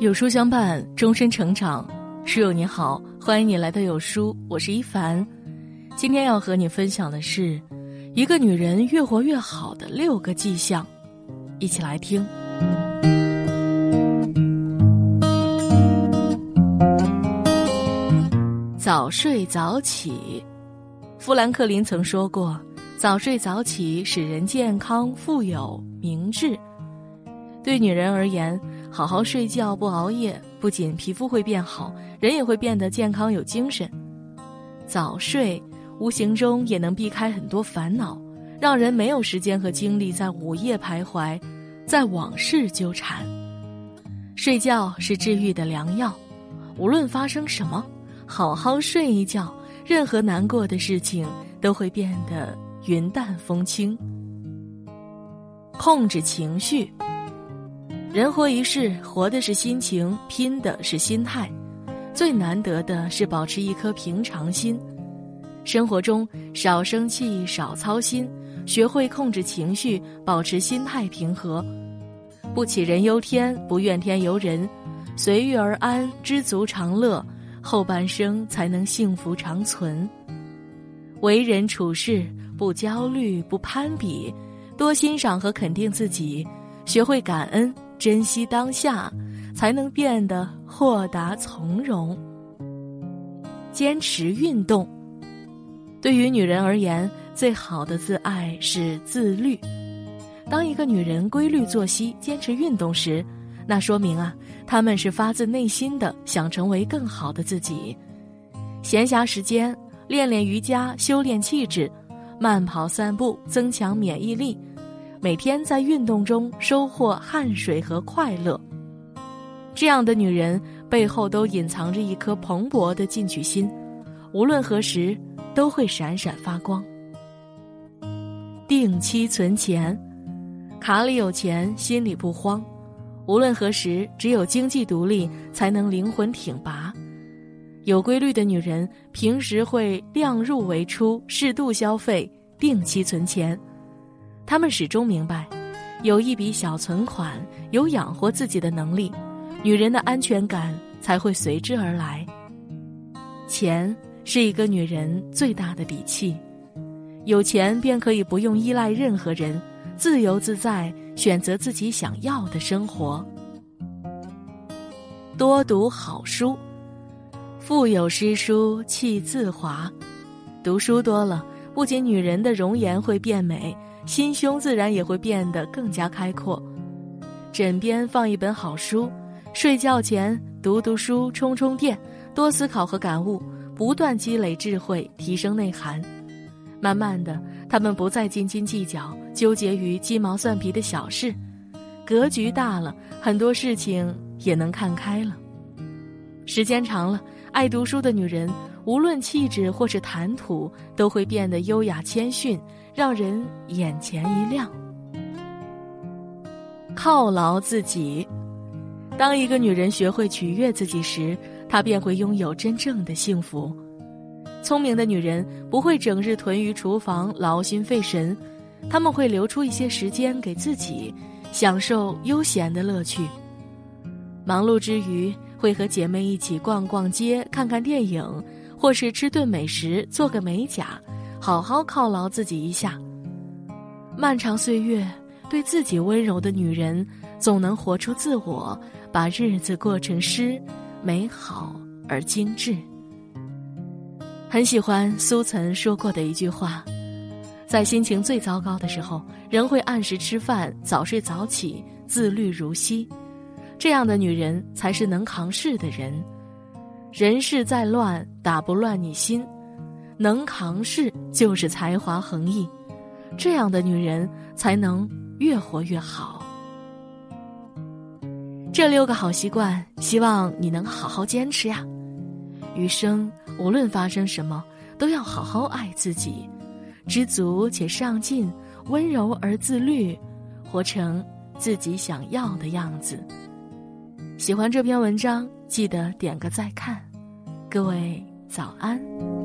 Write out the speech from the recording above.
有书相伴，终身成长。书友你好，欢迎你来到有书，我是一凡。今天要和你分享的是，一个女人越活越好的六个迹象，一起来听。早睡早起，富兰克林曾说过：“早睡早起使人健康、富有、明智。”对女人而言，好好睡觉不熬夜，不仅皮肤会变好，人也会变得健康有精神。早睡无形中也能避开很多烦恼，让人没有时间和精力在午夜徘徊，在往事纠缠。睡觉是治愈的良药，无论发生什么，好好睡一觉，任何难过的事情都会变得云淡风轻。控制情绪。人活一世，活的是心情，拼的是心态，最难得的是保持一颗平常心。生活中少生气，少操心，学会控制情绪，保持心态平和，不杞人忧天，不怨天尤人，随遇而安，知足常乐，后半生才能幸福长存。为人处事不焦虑，不攀比，多欣赏和肯定自己，学会感恩。珍惜当下，才能变得豁达从容。坚持运动，对于女人而言，最好的自爱是自律。当一个女人规律作息、坚持运动时，那说明啊，她们是发自内心的想成为更好的自己。闲暇时间练练瑜伽，修炼气质；慢跑散步，增强免疫力。每天在运动中收获汗水和快乐，这样的女人背后都隐藏着一颗蓬勃的进取心，无论何时都会闪闪发光。定期存钱，卡里有钱，心里不慌。无论何时，只有经济独立，才能灵魂挺拔。有规律的女人，平时会量入为出，适度消费，定期存钱。他们始终明白，有一笔小存款，有养活自己的能力，女人的安全感才会随之而来。钱是一个女人最大的底气，有钱便可以不用依赖任何人，自由自在选择自己想要的生活。多读好书，腹有诗书气自华，读书多了，不仅女人的容颜会变美。心胸自然也会变得更加开阔。枕边放一本好书，睡觉前读读书，充充电，多思考和感悟，不断积累智慧，提升内涵。慢慢的，他们不再斤斤计较，纠结于鸡毛蒜皮的小事，格局大了，很多事情也能看开了。时间长了，爱读书的女人，无论气质或是谈吐，都会变得优雅谦逊。让人眼前一亮。犒劳自己，当一个女人学会取悦自己时，她便会拥有真正的幸福。聪明的女人不会整日囤于厨房，劳心费神，她们会留出一些时间给自己，享受悠闲的乐趣。忙碌之余，会和姐妹一起逛逛街、看看电影，或是吃顿美食、做个美甲。好好犒劳自己一下。漫长岁月，对自己温柔的女人，总能活出自我，把日子过成诗，美好而精致。很喜欢苏岑说过的一句话：在心情最糟糕的时候，人会按时吃饭，早睡早起，自律如昔。这样的女人才是能扛事的人。人世再乱，打不乱你心。能扛事就是才华横溢，这样的女人才能越活越好。这六个好习惯，希望你能好好坚持呀。余生无论发生什么，都要好好爱自己，知足且上进，温柔而自律，活成自己想要的样子。喜欢这篇文章，记得点个再看。各位早安。